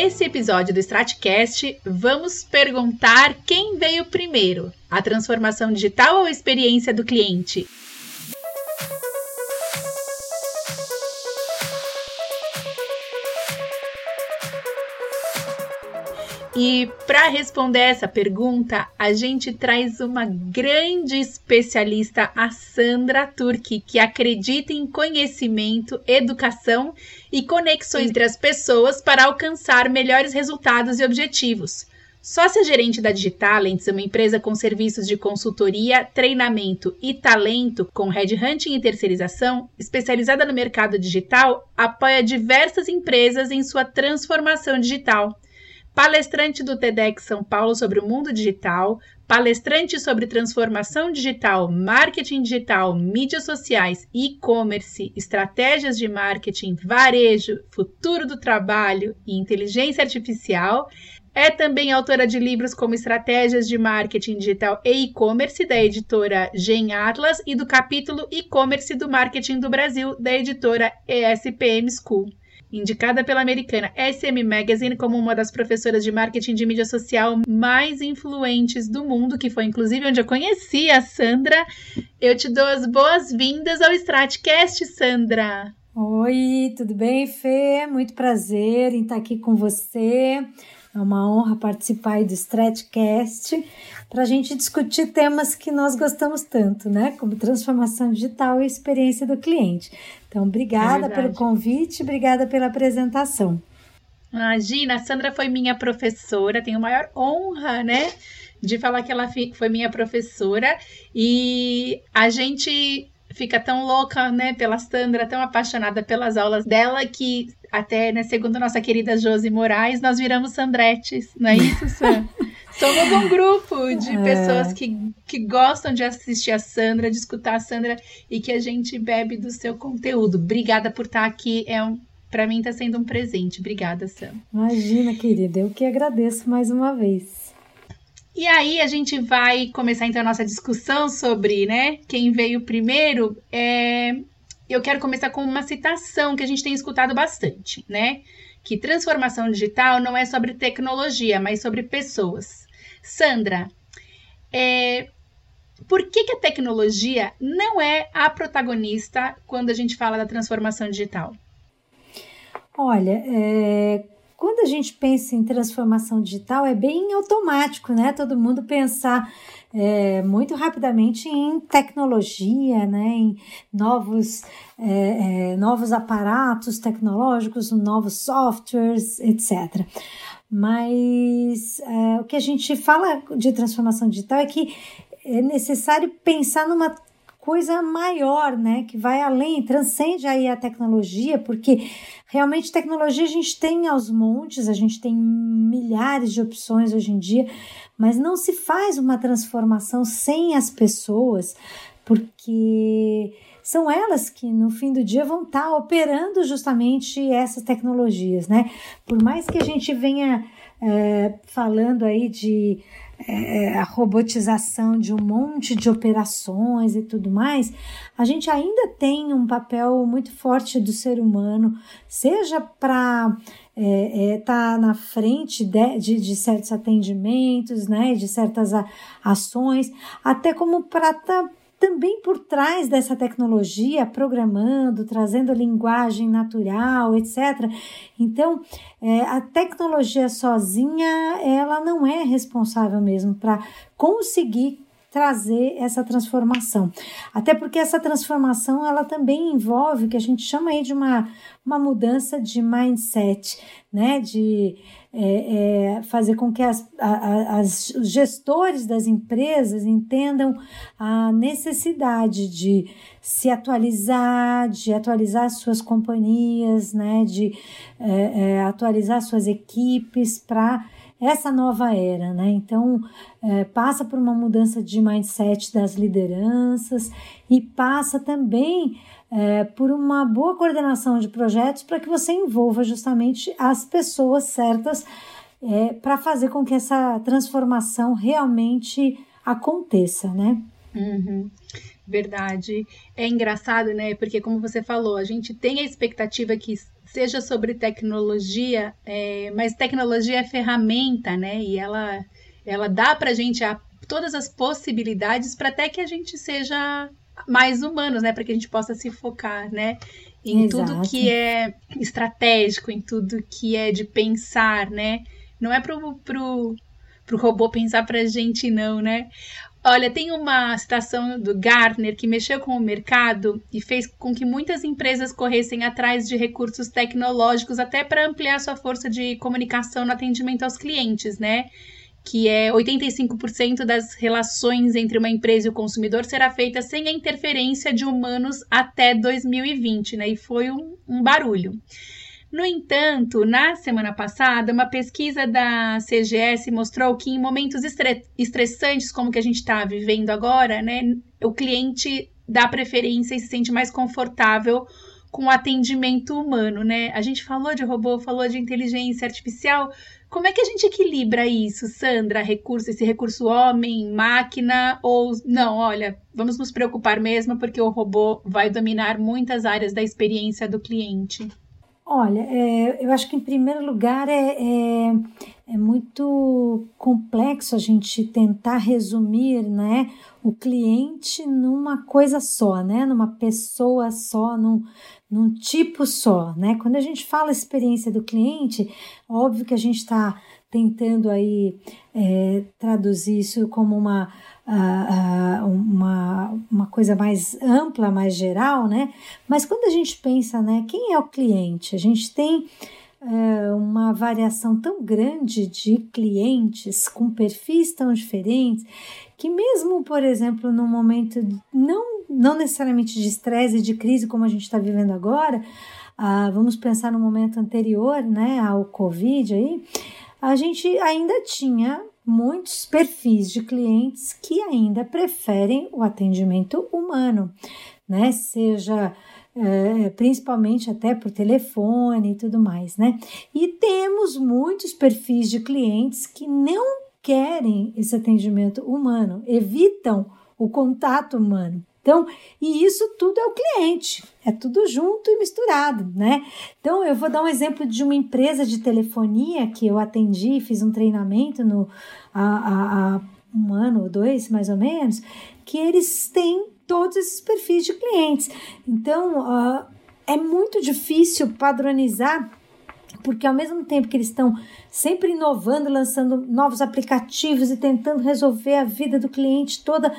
Nesse episódio do Stratcast, vamos perguntar quem veio primeiro: a transformação digital ou a experiência do cliente? E para responder essa pergunta, a gente traz uma grande especialista, a Sandra Turki, que acredita em conhecimento, educação e conexões entre as pessoas para alcançar melhores resultados e objetivos. Sócia gerente da Digitalents, uma empresa com serviços de consultoria, treinamento e talento com headhunting e terceirização, especializada no mercado digital, apoia diversas empresas em sua transformação digital palestrante do TEDx São Paulo sobre o mundo digital, palestrante sobre transformação digital, marketing digital, mídias sociais, e-commerce, estratégias de marketing, varejo, futuro do trabalho e inteligência artificial. É também autora de livros como Estratégias de Marketing Digital e E-Commerce, da editora Gen Atlas, e do capítulo E-Commerce do Marketing do Brasil, da editora ESPM School indicada pela americana SM Magazine como uma das professoras de marketing de mídia social mais influentes do mundo, que foi inclusive onde eu conheci a Sandra. Eu te dou as boas-vindas ao Stratcast, Sandra. Oi, tudo bem, Fê? Muito prazer em estar aqui com você. É uma honra participar do Stratcast para a gente discutir temas que nós gostamos tanto, né? Como transformação digital e experiência do cliente. Então, obrigada é pelo convite, obrigada pela apresentação. Imagina, a Sandra foi minha professora, tenho a maior honra, né? De falar que ela foi minha professora e a gente fica tão louca, né, pela Sandra, tão apaixonada pelas aulas dela que até, né, segundo nossa querida Josi Moraes, nós viramos Sandretes, não é isso, Sam? Somos um grupo de é. pessoas que, que gostam de assistir a Sandra, de escutar a Sandra e que a gente bebe do seu conteúdo. Obrigada por estar aqui. É um, para mim está sendo um presente. Obrigada, Sam. Imagina, querida. Eu que agradeço mais uma vez. E aí a gente vai começar então a nossa discussão sobre, né, quem veio primeiro. É... Eu quero começar com uma citação que a gente tem escutado bastante, né? Que transformação digital não é sobre tecnologia, mas sobre pessoas. Sandra, é, por que, que a tecnologia não é a protagonista quando a gente fala da transformação digital? Olha, é, quando a gente pensa em transformação digital, é bem automático, né? Todo mundo pensar é, muito rapidamente em tecnologia, né? em novos, é, é, novos aparatos tecnológicos, novos softwares, etc. Mas é, o que a gente fala de transformação digital é que é necessário pensar numa coisa maior, né, que vai além, transcende aí a tecnologia, porque realmente tecnologia a gente tem aos montes, a gente tem milhares de opções hoje em dia, mas não se faz uma transformação sem as pessoas, porque são elas que no fim do dia vão estar tá operando justamente essas tecnologias, né? Por mais que a gente venha é, falando aí de é, a robotização de um monte de operações e tudo mais, a gente ainda tem um papel muito forte do ser humano, seja para estar é, é, tá na frente de, de, de, certos atendimentos, né, de certas a, ações, até como para estar tá também por trás dessa tecnologia, programando, trazendo linguagem natural, etc. Então, é, a tecnologia sozinha, ela não é responsável mesmo para conseguir trazer essa transformação. Até porque essa transformação ela também envolve o que a gente chama aí de uma, uma mudança de mindset, né? De é, é, fazer com que as, a, as, os gestores das empresas entendam a necessidade de se atualizar, de atualizar suas companhias, né? De é, é atualizar suas equipes para essa nova era, né? Então, é, passa por uma mudança de mindset das lideranças e passa também é, por uma boa coordenação de projetos para que você envolva justamente as pessoas certas é, para fazer com que essa transformação realmente aconteça, né? Uhum. Verdade. É engraçado, né? Porque, como você falou, a gente tem a expectativa que seja sobre tecnologia, é, mas tecnologia é ferramenta, né? E ela, ela dá para a gente todas as possibilidades para até que a gente seja mais humanos, né? Para que a gente possa se focar, né? Em Exato. tudo que é estratégico, em tudo que é de pensar, né? Não é pro, pro, pro robô pensar pra gente, não, né? Olha, tem uma citação do Gartner que mexeu com o mercado e fez com que muitas empresas corressem atrás de recursos tecnológicos até para ampliar sua força de comunicação no atendimento aos clientes, né? Que é 85% das relações entre uma empresa e o consumidor será feita sem a interferência de humanos até 2020, né? E foi um, um barulho. No entanto, na semana passada, uma pesquisa da CGS mostrou que em momentos estressantes como que a gente está vivendo agora, né, o cliente dá preferência e se sente mais confortável com o atendimento humano, né? A gente falou de robô, falou de inteligência artificial. Como é que a gente equilibra isso, Sandra? Recurso, esse recurso homem, máquina ou não? Olha, vamos nos preocupar mesmo porque o robô vai dominar muitas áreas da experiência do cliente. Olha, é, eu acho que em primeiro lugar é, é, é, muito complexo a gente tentar resumir né, o cliente numa coisa só, né, numa pessoa só, num, num tipo só. Né? Quando a gente fala experiência do cliente, óbvio que a gente está tentando aí é, traduzir isso como uma uh, uma, uma coisa mais ampla, mais geral, né? Mas quando a gente pensa, né, quem é o cliente? A gente tem uh, uma variação tão grande de clientes com perfis tão diferentes que mesmo, por exemplo, num momento não, não necessariamente de estresse e de crise como a gente está vivendo agora, uh, vamos pensar no momento anterior, né, ao Covid aí, a gente ainda tinha muitos perfis de clientes que ainda preferem o atendimento humano, né? Seja é, principalmente até por telefone e tudo mais, né? E temos muitos perfis de clientes que não querem esse atendimento humano, evitam o contato humano. Então, e isso tudo é o cliente, é tudo junto e misturado, né? Então, eu vou dar um exemplo de uma empresa de telefonia que eu atendi, fiz um treinamento no, há, há um ano ou dois, mais ou menos, que eles têm todos esses perfis de clientes. Então, uh, é muito difícil padronizar porque ao mesmo tempo que eles estão sempre inovando, lançando novos aplicativos e tentando resolver a vida do cliente toda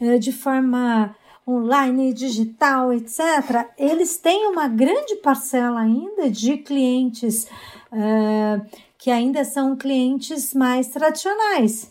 uh, de forma online, digital, etc., eles têm uma grande parcela ainda de clientes uh, que ainda são clientes mais tradicionais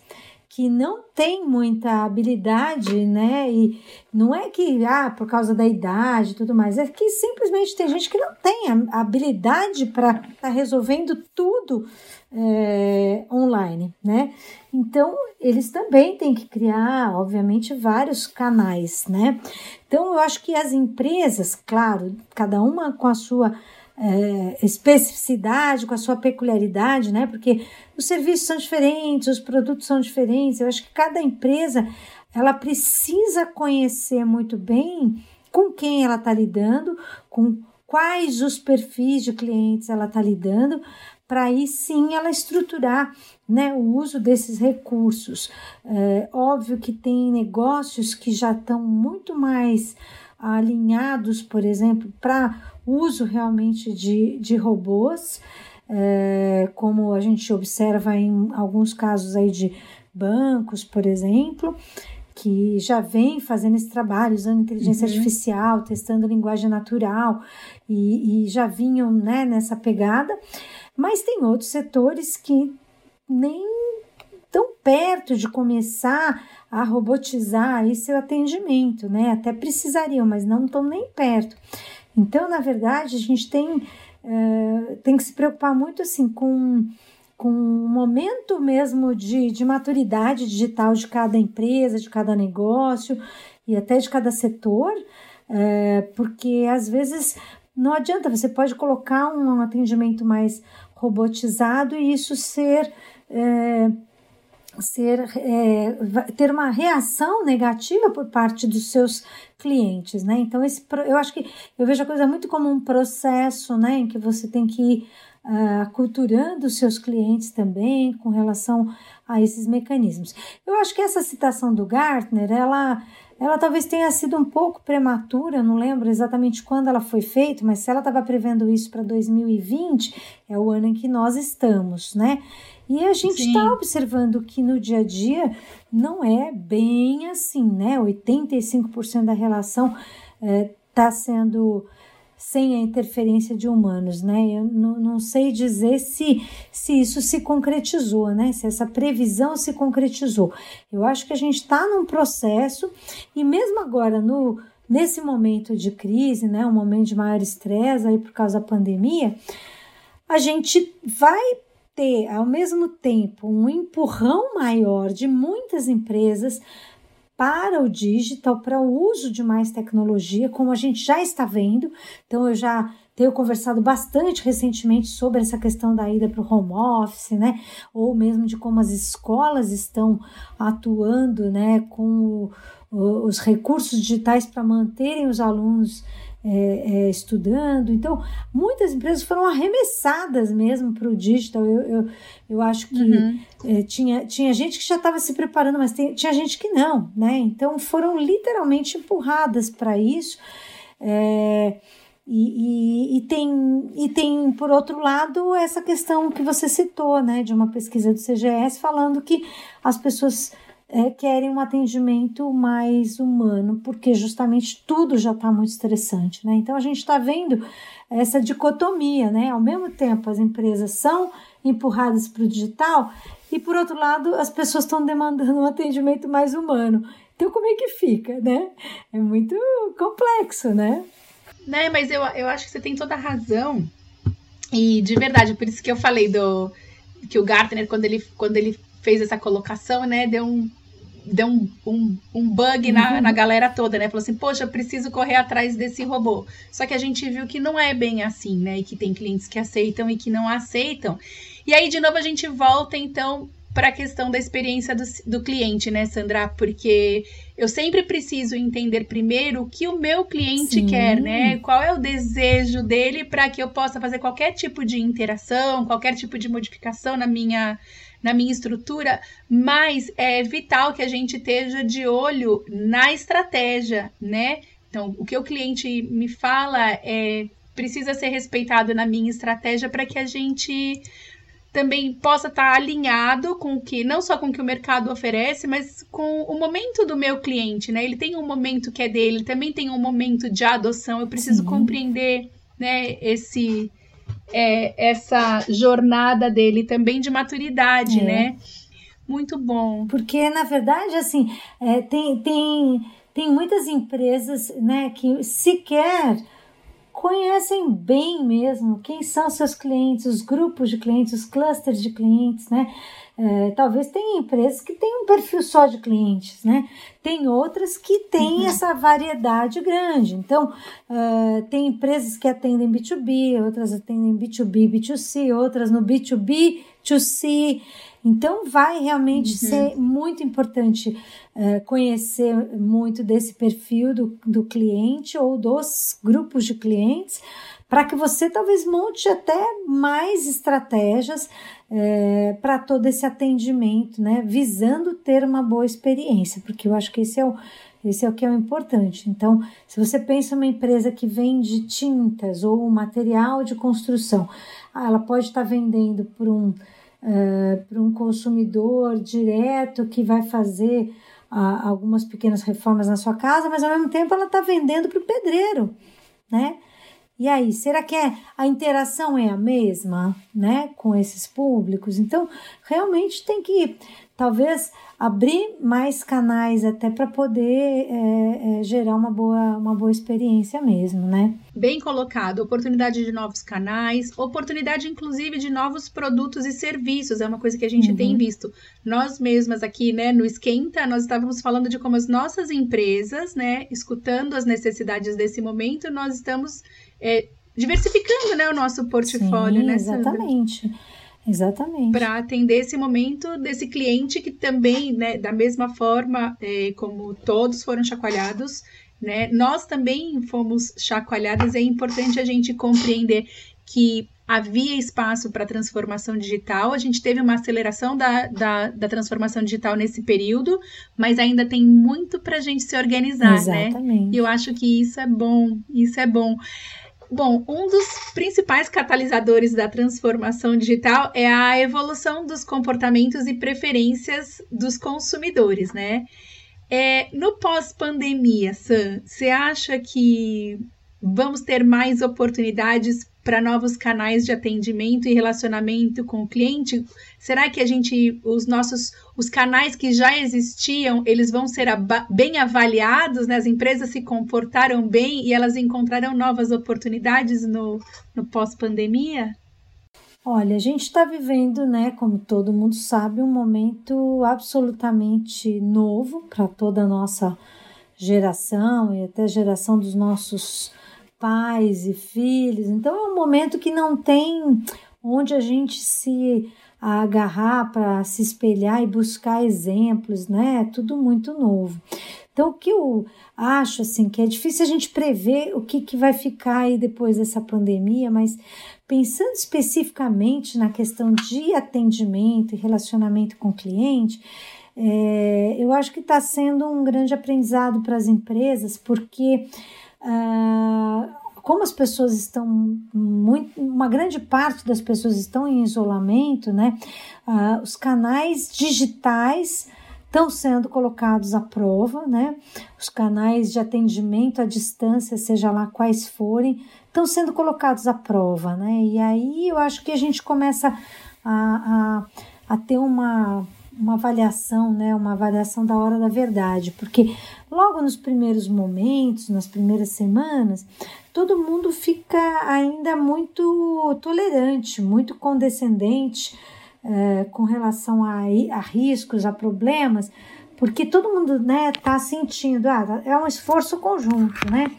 que não tem muita habilidade, né? E não é que, ah, por causa da idade e tudo mais, é que simplesmente tem gente que não tem a habilidade para estar tá resolvendo tudo é, online, né? Então, eles também têm que criar, obviamente, vários canais, né? Então, eu acho que as empresas, claro, cada uma com a sua é, especificidade, com a sua peculiaridade, né? Porque os serviços são diferentes, os produtos são diferentes. Eu acho que cada empresa ela precisa conhecer muito bem com quem ela está lidando, com quais os perfis de clientes ela está lidando, para aí sim ela estruturar né, o uso desses recursos. É, óbvio que tem negócios que já estão muito mais alinhados, por exemplo, para uso realmente de, de robôs, é, como a gente observa em alguns casos aí de bancos, por exemplo, que já vem fazendo esse trabalho, usando inteligência uhum. artificial, testando linguagem natural e, e já vinham né, nessa pegada, mas tem outros setores que nem tão perto de começar a robotizar aí seu atendimento, né? Até precisariam, mas não estão nem perto. Então, na verdade, a gente tem, uh, tem que se preocupar muito assim com com o momento mesmo de, de maturidade digital de cada empresa, de cada negócio e até de cada setor, é, porque às vezes não adianta, você pode colocar um atendimento mais robotizado e isso ser é, ser é, ter uma reação negativa por parte dos seus clientes, né? Então esse eu acho que eu vejo a coisa muito como um processo, né, em que você tem que ir uh, aculturando os seus clientes também com relação a esses mecanismos. Eu acho que essa citação do Gartner, ela ela talvez tenha sido um pouco prematura, não lembro exatamente quando ela foi feita, mas se ela estava prevendo isso para 2020, é o ano em que nós estamos, né? E a gente está observando que no dia a dia não é bem assim, né? 85% da relação está é, sendo sem a interferência de humanos, né? Eu não, não sei dizer se, se isso se concretizou, né? Se essa previsão se concretizou. Eu acho que a gente está num processo e mesmo agora no nesse momento de crise, né? Um momento de maior estresse aí por causa da pandemia, a gente vai ter ao mesmo tempo um empurrão maior de muitas empresas para o digital, para o uso de mais tecnologia, como a gente já está vendo. Então, eu já tenho conversado bastante recentemente sobre essa questão da ida para o home office, né? Ou mesmo de como as escolas estão atuando, né, com os recursos digitais para manterem os alunos é, é, estudando. Então, muitas empresas foram arremessadas mesmo para o digital. Eu, eu, eu acho que uhum. é, tinha, tinha gente que já estava se preparando, mas tem, tinha gente que não, né? Então, foram literalmente empurradas para isso. É, e, e, e, tem, e tem, por outro lado, essa questão que você citou, né, de uma pesquisa do CGS falando que as pessoas é, querem um atendimento mais humano, porque justamente tudo já está muito estressante, né? Então a gente está vendo essa dicotomia, né? Ao mesmo tempo as empresas são empurradas para o digital e por outro lado as pessoas estão demandando um atendimento mais humano. Então como é que fica, né? É muito complexo, né? Né, mas eu, eu acho que você tem toda a razão. E de verdade, por isso que eu falei do que o Gartner, quando ele, quando ele fez essa colocação, né, deu um, deu um, um, um bug na, uhum. na galera toda, né? Falou assim, poxa, preciso correr atrás desse robô. Só que a gente viu que não é bem assim, né? E que tem clientes que aceitam e que não aceitam. E aí, de novo, a gente volta, então, para a questão da experiência do, do cliente, né, Sandra? Porque eu sempre preciso entender primeiro o que o meu cliente Sim. quer, né? Qual é o desejo dele para que eu possa fazer qualquer tipo de interação, qualquer tipo de modificação na minha na minha estrutura, mas é vital que a gente esteja de olho na estratégia, né? Então, o que o cliente me fala é precisa ser respeitado na minha estratégia para que a gente também possa estar alinhado com o que, não só com o que o mercado oferece, mas com o momento do meu cliente, né? Ele tem um momento que é dele, também tem um momento de adoção. Eu preciso Sim. compreender, né, esse é, essa jornada dele também de maturidade, é. né? Muito bom. Porque, na verdade, assim, é, tem, tem, tem muitas empresas né, que sequer conhecem bem mesmo quem são seus clientes, os grupos de clientes, os clusters de clientes, né? É, talvez tenha empresas que têm um perfil só de clientes, né? Tem outras que têm uhum. essa variedade grande. Então, uh, tem empresas que atendem B2B, outras atendem B2B, B2C, outras no B2B, 2C. Então, vai realmente uhum. ser muito importante uh, conhecer muito desse perfil do, do cliente ou dos grupos de clientes para que você talvez monte até mais estratégias é, para todo esse atendimento, né? Visando ter uma boa experiência, porque eu acho que esse é o, esse é o que é o importante. Então, se você pensa uma empresa que vende tintas ou material de construção, ela pode estar tá vendendo para um, uh, um consumidor direto que vai fazer algumas pequenas reformas na sua casa, mas ao mesmo tempo ela está vendendo para o pedreiro, né? E aí, será que é, a interação é a mesma, né, com esses públicos? Então, realmente tem que, talvez, abrir mais canais até para poder é, é, gerar uma boa, uma boa experiência mesmo, né? Bem colocado, oportunidade de novos canais, oportunidade inclusive de novos produtos e serviços, é uma coisa que a gente uhum. tem visto. Nós mesmas aqui, né, no Esquenta, nós estávamos falando de como as nossas empresas, né, escutando as necessidades desse momento, nós estamos é, diversificando né, o nosso portfólio, Sim, né, Exatamente. Exatamente. Para atender esse momento desse cliente que também, né, da mesma forma é, como todos foram chacoalhados, né, nós também fomos chacoalhados. É importante a gente compreender que havia espaço para transformação digital. A gente teve uma aceleração da, da, da, transformação digital nesse período, mas ainda tem muito para a gente se organizar, né? Exatamente. né? E eu acho que isso é bom, isso é bom. Bom, um dos principais catalisadores da transformação digital é a evolução dos comportamentos e preferências dos consumidores, né? É, no pós-pandemia, Sam, você acha que vamos ter mais oportunidades para novos canais de atendimento e relacionamento com o cliente? Será que a gente, os nossos, os canais que já existiam, eles vão ser bem avaliados? Né? As empresas se comportaram bem e elas encontrarão novas oportunidades no, no pós-pandemia? Olha, a gente está vivendo, né, como todo mundo sabe, um momento absolutamente novo para toda a nossa geração e até geração dos nossos pais e filhos. Então é um momento que não tem onde a gente se agarrar para se espelhar e buscar exemplos, né? É tudo muito novo. Então, o que eu acho, assim, que é difícil a gente prever o que, que vai ficar aí depois dessa pandemia, mas pensando especificamente na questão de atendimento e relacionamento com o cliente, é, eu acho que está sendo um grande aprendizado para as empresas, porque ah, como as pessoas estão muito, uma grande parte das pessoas estão em isolamento, né? Ah, os canais digitais estão sendo colocados à prova, né? Os canais de atendimento à distância, seja lá quais forem, estão sendo colocados à prova, né? E aí eu acho que a gente começa a, a, a ter uma uma avaliação, né, uma avaliação da hora da verdade, porque logo nos primeiros momentos, nas primeiras semanas, todo mundo fica ainda muito tolerante, muito condescendente é, com relação a, a riscos, a problemas, porque todo mundo né tá sentindo, ah, é um esforço conjunto, né?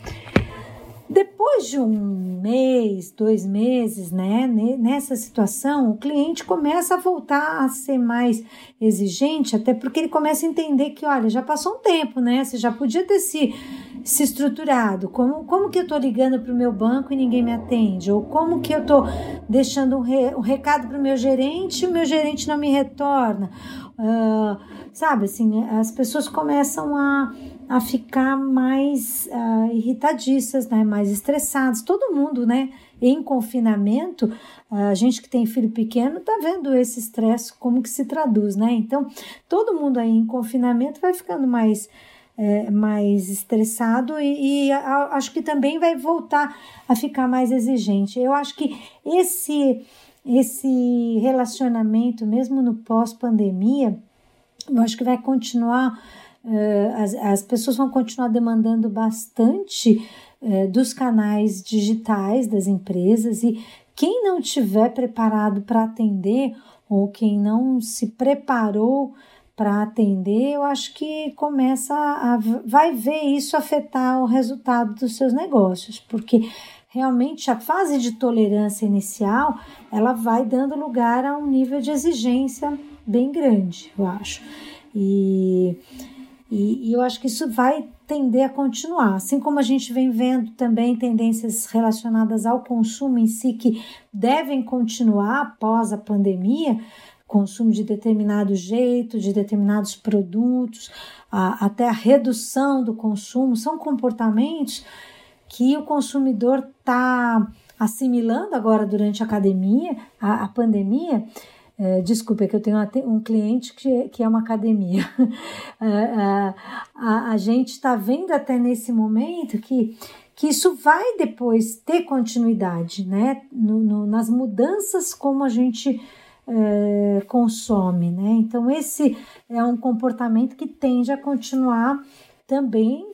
Depois de um mês, dois meses, né, nessa situação, o cliente começa a voltar a ser mais exigente, até porque ele começa a entender que, olha, já passou um tempo, né? Você já podia ter se, se estruturado. Como, como que eu estou ligando para o meu banco e ninguém me atende? Ou como que eu estou deixando um, re, um recado para o meu gerente e o meu gerente não me retorna? Uh, sabe, assim, as pessoas começam a a ficar mais uh, irritadiças, né? mais estressadas. Todo mundo, né? Em confinamento, a gente que tem filho pequeno tá vendo esse estresse como que se traduz, né? Então, todo mundo aí em confinamento vai ficando mais é, mais estressado e, e a, acho que também vai voltar a ficar mais exigente. Eu acho que esse esse relacionamento, mesmo no pós-pandemia, eu acho que vai continuar eh, as, as pessoas vão continuar demandando bastante eh, dos canais digitais das empresas e quem não tiver preparado para atender ou quem não se preparou para atender, eu acho que começa a vai ver isso afetar o resultado dos seus negócios, porque realmente a fase de tolerância inicial, ela vai dando lugar a um nível de exigência bem grande, eu acho. E e, e eu acho que isso vai tender a continuar. Assim como a gente vem vendo também tendências relacionadas ao consumo em si que devem continuar após a pandemia, consumo de determinado jeito, de determinados produtos, a, até a redução do consumo, são comportamentos que o consumidor está assimilando agora durante a academia, a, a pandemia, é, desculpa, é que eu tenho um cliente que, que é uma academia. É, é, a, a gente está vendo até nesse momento que, que isso vai depois ter continuidade, né? No, no, nas mudanças como a gente é, consome, né? Então, esse é um comportamento que tende a continuar também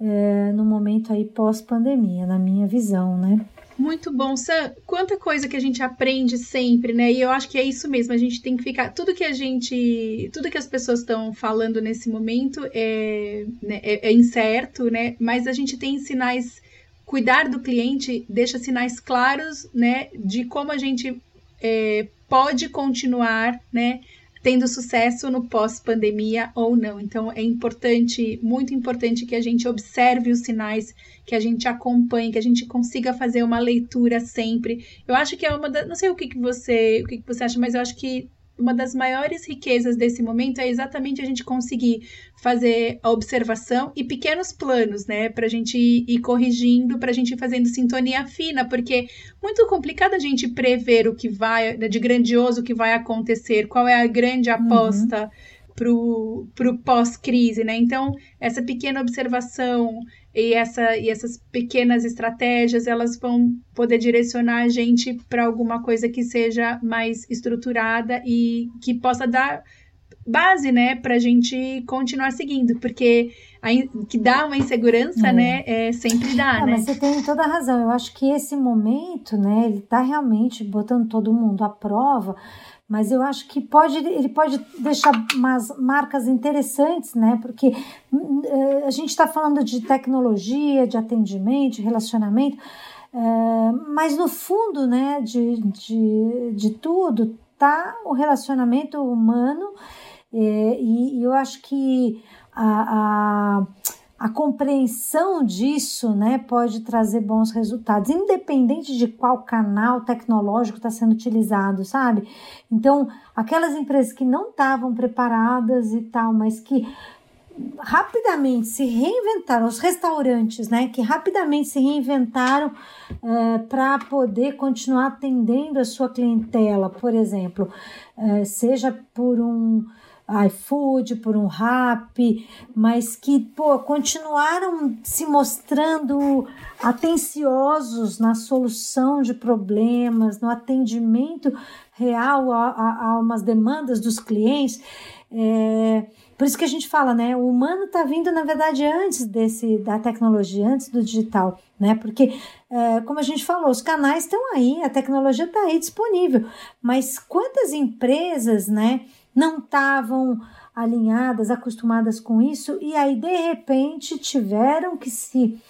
é, no momento aí pós-pandemia, na minha visão, né? Muito bom, Sam. Quanta coisa que a gente aprende sempre, né? E eu acho que é isso mesmo. A gente tem que ficar. Tudo que a gente. Tudo que as pessoas estão falando nesse momento é, né, é, é incerto, né? Mas a gente tem sinais. Cuidar do cliente deixa sinais claros, né? De como a gente é, pode continuar, né? Tendo sucesso no pós-pandemia ou não. Então, é importante, muito importante que a gente observe os sinais, que a gente acompanhe, que a gente consiga fazer uma leitura sempre. Eu acho que é uma das. Não sei o que, que você o que, que você acha, mas eu acho que uma das maiores riquezas desse momento é exatamente a gente conseguir fazer a observação e pequenos planos, né? Para a gente ir, corrigindo, para a gente ir fazendo sintonia fina, porque muito complicado a gente prever o que vai, né, de grandioso o que vai acontecer, qual é a grande uhum. aposta. Uhum para o pós-crise, né? Então, essa pequena observação e, essa, e essas pequenas estratégias, elas vão poder direcionar a gente para alguma coisa que seja mais estruturada e que possa dar base, né, para a gente continuar seguindo, porque a, que dá uma insegurança, é. né, é, sempre dá, é, né? Mas você tem toda a razão. Eu acho que esse momento, né, ele está realmente botando todo mundo à prova mas eu acho que pode, ele pode deixar umas marcas interessantes, né? Porque eh, a gente está falando de tecnologia, de atendimento, de relacionamento, eh, mas no fundo, né, de, de, de tudo, tá o relacionamento humano, eh, e, e eu acho que a, a a compreensão disso né, pode trazer bons resultados, independente de qual canal tecnológico está sendo utilizado, sabe? Então, aquelas empresas que não estavam preparadas e tal, mas que rapidamente se reinventaram, os restaurantes, né, que rapidamente se reinventaram uh, para poder continuar atendendo a sua clientela, por exemplo, uh, seja por um iFood, por um rap, mas que pô, continuaram se mostrando atenciosos na solução de problemas, no atendimento real a, a, a umas demandas dos clientes. É, por isso que a gente fala, né? O humano está vindo, na verdade, antes desse da tecnologia, antes do digital, né? Porque, é, como a gente falou, os canais estão aí, a tecnologia está aí disponível. Mas quantas empresas, né? Não estavam alinhadas, acostumadas com isso, e aí de repente tiveram que se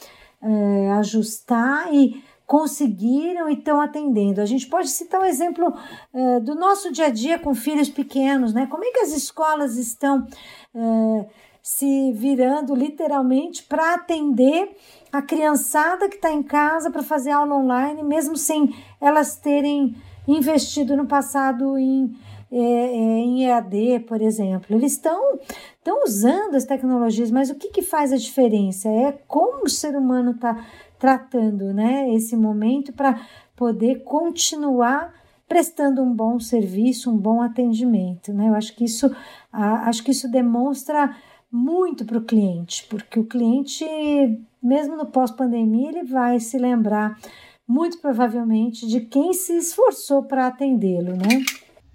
é, ajustar e conseguiram e estão atendendo. A gente pode citar um exemplo é, do nosso dia a dia com filhos pequenos, né? Como é que as escolas estão é, se virando literalmente para atender a criançada que está em casa para fazer aula online, mesmo sem elas terem investido no passado em é, é, em EAD, por exemplo. Eles estão estão usando as tecnologias, mas o que, que faz a diferença? É como o ser humano está tratando né, esse momento para poder continuar prestando um bom serviço, um bom atendimento. Né? Eu acho que isso, acho que isso demonstra muito para o cliente, porque o cliente, mesmo no pós-pandemia, ele vai se lembrar muito provavelmente de quem se esforçou para atendê-lo, né?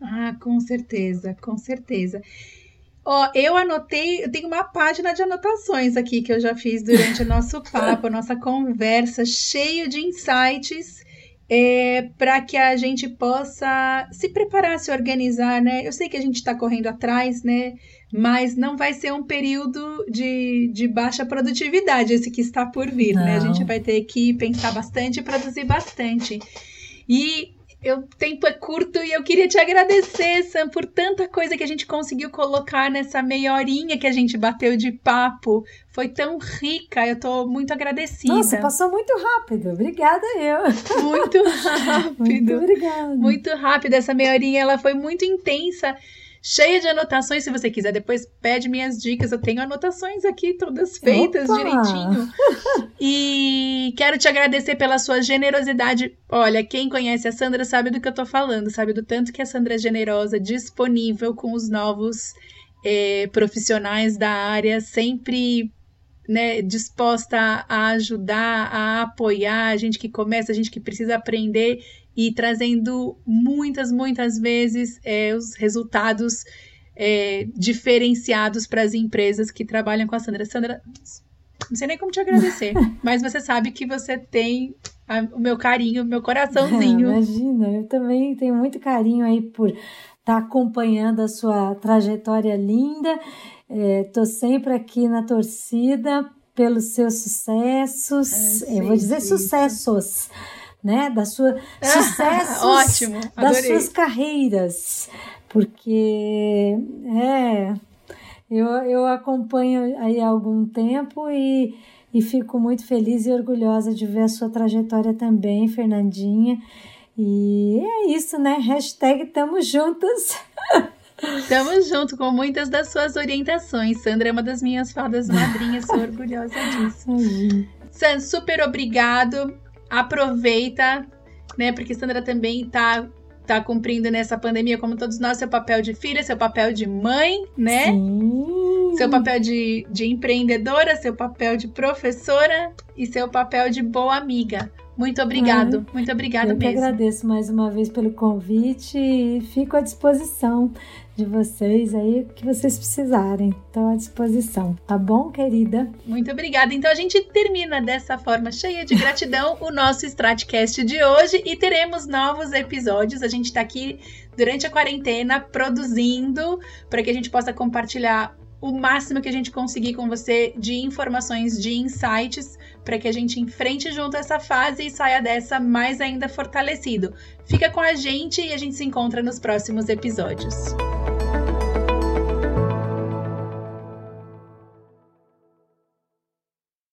Ah, com certeza, com certeza. Ó, eu anotei, eu tenho uma página de anotações aqui que eu já fiz durante o nosso papo, nossa conversa, cheio de insights é, para que a gente possa se preparar, se organizar, né? Eu sei que a gente está correndo atrás, né? Mas não vai ser um período de, de baixa produtividade esse que está por vir, não. né? A gente vai ter que pensar bastante e produzir bastante. E o tempo é curto e eu queria te agradecer, Sam, por tanta coisa que a gente conseguiu colocar nessa meia horinha que a gente bateu de papo. Foi tão rica, eu tô muito agradecida. Nossa, passou muito rápido. Obrigada eu. Muito rápido. muito obrigada. Muito rápido. Essa meia horinha, ela foi muito intensa cheia de anotações. Se você quiser, depois pede minhas dicas. Eu tenho anotações aqui todas feitas Opa! direitinho. e quero te agradecer pela sua generosidade. Olha, quem conhece a Sandra sabe do que eu tô falando, sabe do tanto que a Sandra é generosa, disponível com os novos é, profissionais da área, sempre né, disposta a ajudar, a apoiar a gente que começa, a gente que precisa aprender e trazendo muitas, muitas vezes é, os resultados é, diferenciados para as empresas que trabalham com a Sandra. Sandra, não sei nem como te agradecer, mas você sabe que você tem a, o meu carinho, o meu coraçãozinho. Imagina, eu também tenho muito carinho aí por estar tá acompanhando a sua trajetória linda. Estou é, sempre aqui na torcida pelos seus sucessos. É, eu vou dizer sucessos né? Da sua sucessos, Ótimo, das suas carreiras, porque é, eu, eu acompanho aí há algum tempo e, e fico muito feliz e orgulhosa de ver a sua trajetória também, Fernandinha. E é isso, né? Hashtag tamo juntas. Tamo junto com muitas das suas orientações. Sandra é uma das minhas fadas madrinhas, sou orgulhosa disso. San, super obrigado. Aproveita, né? Porque Sandra também tá tá cumprindo nessa pandemia, como todos nós, seu papel de filha, seu papel de mãe, né? Sim. Seu papel de, de empreendedora, seu papel de professora e seu papel de boa amiga. Muito obrigado, muito obrigada eu mesmo. Eu agradeço mais uma vez pelo convite e fico à disposição de vocês aí, o que vocês precisarem. Estou à disposição, tá bom, querida? Muito obrigada. Então a gente termina dessa forma cheia de gratidão o nosso Stratcast de hoje e teremos novos episódios. A gente está aqui durante a quarentena produzindo para que a gente possa compartilhar o máximo que a gente conseguir com você de informações, de insights, para que a gente enfrente junto essa fase e saia dessa mais ainda fortalecido. Fica com a gente e a gente se encontra nos próximos episódios.